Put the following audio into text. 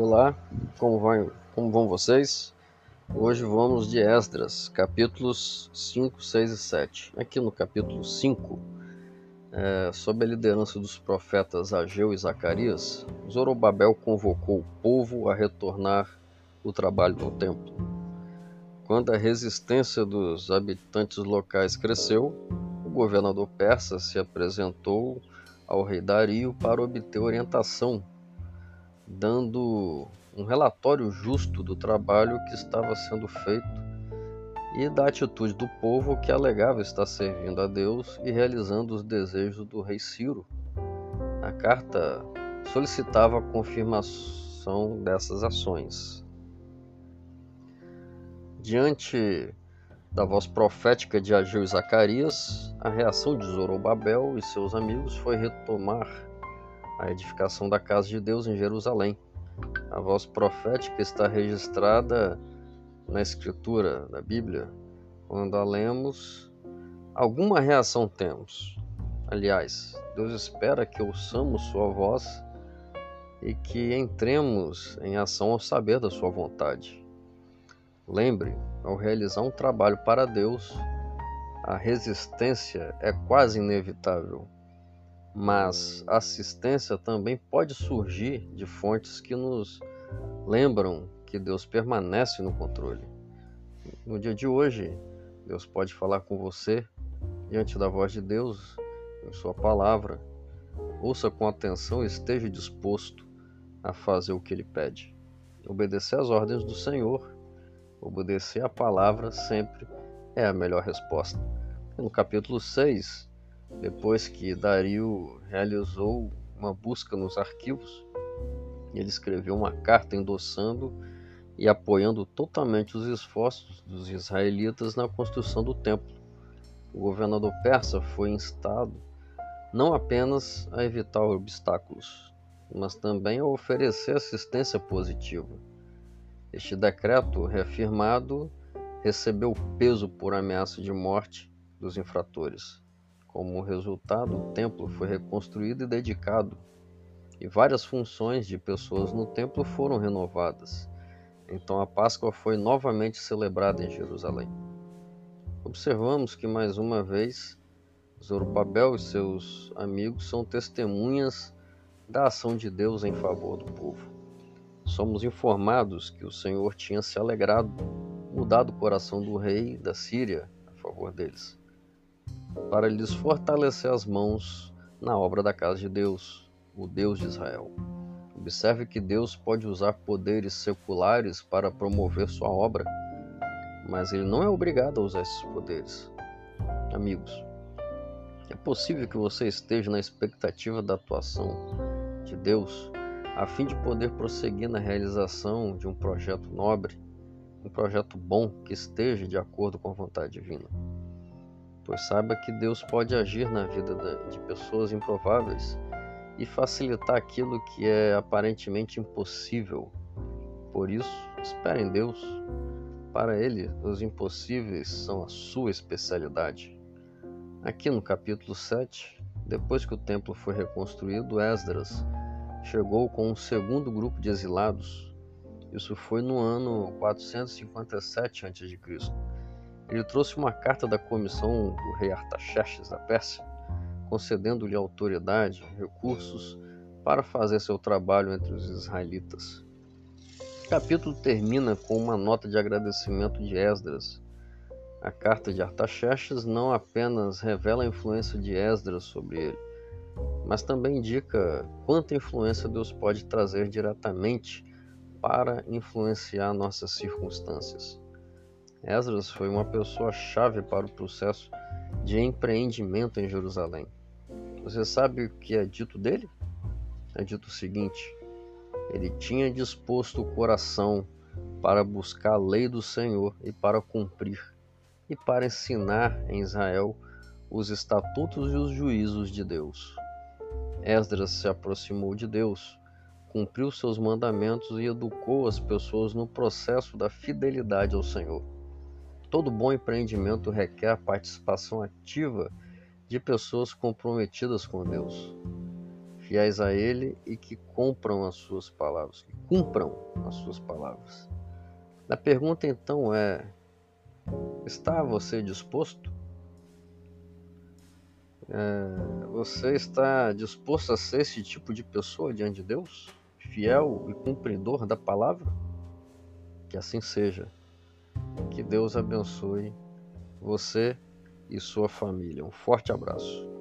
Olá, como, vai, como vão vocês? Hoje vamos de Esdras, capítulos 5, 6 e 7. Aqui no capítulo 5, é, sob a liderança dos profetas Ageu e Zacarias, Zorobabel convocou o povo a retornar o trabalho no templo. Quando a resistência dos habitantes locais cresceu, o governador persa se apresentou ao rei Dario para obter orientação dando um relatório justo do trabalho que estava sendo feito e da atitude do povo que alegava estar servindo a Deus e realizando os desejos do rei Ciro. A carta solicitava a confirmação dessas ações. Diante da voz profética de Ageu e Zacarias, a reação de Zorobabel e seus amigos foi retomar a edificação da casa de Deus em Jerusalém. A voz profética está registrada na Escritura, da Bíblia. Quando a lemos, alguma reação temos. Aliás, Deus espera que ouçamos Sua voz e que entremos em ação ao saber da Sua vontade. Lembre, ao realizar um trabalho para Deus, a resistência é quase inevitável mas a assistência também pode surgir de fontes que nos lembram que Deus permanece no controle. No dia de hoje, Deus pode falar com você diante da voz de Deus, em Sua palavra. Ouça com atenção e esteja disposto a fazer o que Ele pede. Obedecer às ordens do Senhor, obedecer à palavra sempre é a melhor resposta. No capítulo 6, depois que Dario realizou uma busca nos arquivos, ele escreveu uma carta endossando e apoiando totalmente os esforços dos israelitas na construção do templo. O governador persa foi instado não apenas a evitar obstáculos, mas também a oferecer assistência positiva. Este decreto reafirmado recebeu peso por ameaça de morte dos infratores. Como resultado, o templo foi reconstruído e dedicado, e várias funções de pessoas no templo foram renovadas. Então a Páscoa foi novamente celebrada em Jerusalém. Observamos que mais uma vez Zorobabel e seus amigos são testemunhas da ação de Deus em favor do povo. Somos informados que o Senhor tinha se alegrado, mudado o coração do rei da Síria a favor deles para lhes fortalecer as mãos na obra da casa de Deus, o Deus de Israel. Observe que Deus pode usar poderes seculares para promover sua obra, mas ele não é obrigado a usar esses poderes. Amigos, é possível que você esteja na expectativa da atuação de Deus a fim de poder prosseguir na realização de um projeto nobre, um projeto bom que esteja de acordo com a vontade divina pois saiba que Deus pode agir na vida de pessoas improváveis e facilitar aquilo que é aparentemente impossível. Por isso, espere em Deus. Para Ele, os impossíveis são a sua especialidade. Aqui no capítulo 7, depois que o templo foi reconstruído, Esdras chegou com um segundo grupo de exilados. Isso foi no ano 457 a.C ele trouxe uma carta da comissão do rei Artaxerxes da Pérsia, concedendo-lhe autoridade recursos para fazer seu trabalho entre os israelitas. O capítulo termina com uma nota de agradecimento de Esdras. A carta de Artaxerxes não apenas revela a influência de Esdras sobre ele, mas também indica quanta influência Deus pode trazer diretamente para influenciar nossas circunstâncias. Esdras foi uma pessoa-chave para o processo de empreendimento em Jerusalém. Você sabe o que é dito dele? É dito o seguinte: ele tinha disposto o coração para buscar a lei do Senhor e para cumprir, e para ensinar em Israel os estatutos e os juízos de Deus. Esdras se aproximou de Deus, cumpriu seus mandamentos e educou as pessoas no processo da fidelidade ao Senhor. Todo bom empreendimento requer a participação ativa de pessoas comprometidas com Deus. fiéis a Ele e que compram as suas palavras, que cumpram as suas palavras. A pergunta então é: está você disposto? É, você está disposto a ser esse tipo de pessoa diante de Deus? Fiel e cumpridor da palavra? Que assim seja. Deus abençoe você e sua família. Um forte abraço.